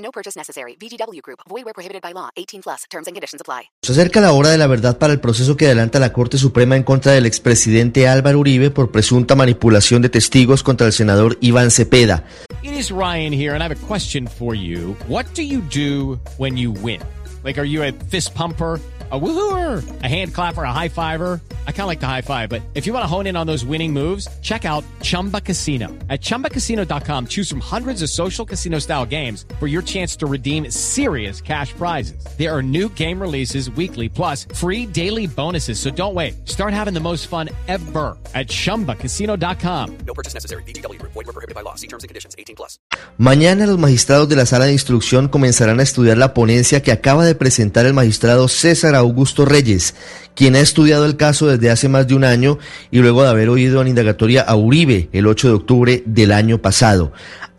No purchase necessary. VGW Group. Void where prohibited by law. 18 plus. Terms and conditions apply. Se acerca la hora de la verdad para el proceso que adelanta la Corte Suprema en contra del expresidente Álvaro Uribe por presunta manipulación de testigos contra el senador Iván Cepeda. It is Ryan here, and I have a question for you. What do you do when you win? Like, are you a fist pumper? a woohooer, a hand clapper, a high fiver. I kind of like the high five, but if you want to hone in on those winning moves, check out Chumba Casino. At ChumbaCasino.com, choose from hundreds of social casino style games for your chance to redeem serious cash prizes. There are new game releases weekly, plus free daily bonuses. So don't wait. Start having the most fun ever at ChumbaCasino.com. No purchase necessary. VGW. Void were prohibited by law. See terms and conditions. 18 plus. Mañana los magistrados de la sala de instrucción comenzarán a estudiar la ponencia que acaba de presentar el magistrado César Augusto Reyes, quien ha estudiado el caso desde hace más de un año y luego de haber oído en indagatoria a Uribe el 8 de octubre del año pasado.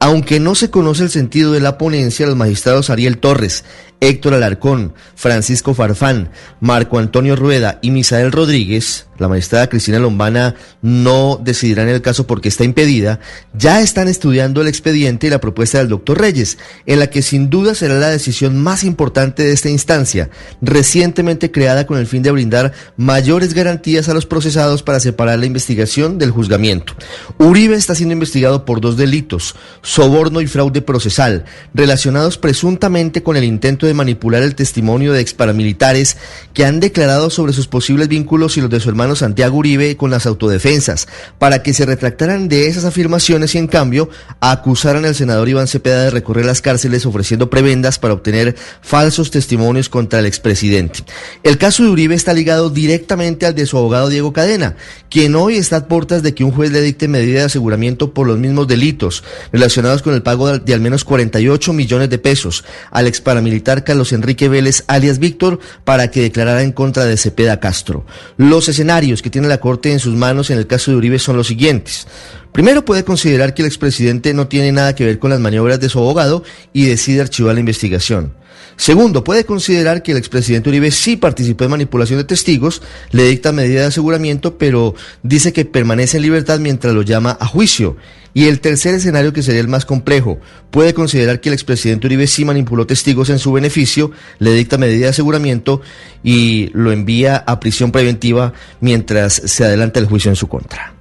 Aunque no se conoce el sentido de la ponencia, los magistrados Ariel Torres, Héctor Alarcón, Francisco Farfán, Marco Antonio Rueda y Misael Rodríguez, la magistrada Cristina Lombana no decidirá en el caso porque está impedida, ya están estudiando el expediente y la propuesta del doctor Reyes, en la que sin duda será la decisión más importante de esta instancia, recientemente creada con el fin de brindar mayores garantías a los procesados para separar la investigación del juzgamiento. Uribe está siendo investigado por dos delitos, soborno y fraude procesal, relacionados presuntamente con el intento de manipular el testimonio de exparamilitares que han declarado sobre sus posibles vínculos y los de su hermano Santiago Uribe con las autodefensas, para que se retractaran de esas afirmaciones y en cambio acusaran al senador Iván Cepeda de recorrer las cárceles ofreciendo prebendas para obtener falsos testimonios contra el expresidente. El caso de Uribe está ligado directamente al de su abogado Diego Cadena, quien hoy está a puertas de que un juez le dicte medida de aseguramiento por los mismos delitos relacionados con el pago de al menos 48 millones de pesos al ex paramilitar Carlos Enrique Vélez alias Víctor para que declarara en contra de Cepeda Castro. Los escenarios que tiene la Corte en sus manos en el caso de Uribe son los siguientes. Primero puede considerar que el expresidente no tiene nada que ver con las maniobras de su abogado y decide archivar la investigación. Segundo, puede considerar que el expresidente Uribe sí participó en manipulación de testigos, le dicta medida de aseguramiento, pero dice que permanece en libertad mientras lo llama a juicio. Y el tercer escenario, que sería el más complejo, puede considerar que el expresidente Uribe sí manipuló testigos en su beneficio, le dicta medida de aseguramiento y lo envía a prisión preventiva mientras se adelanta el juicio en su contra.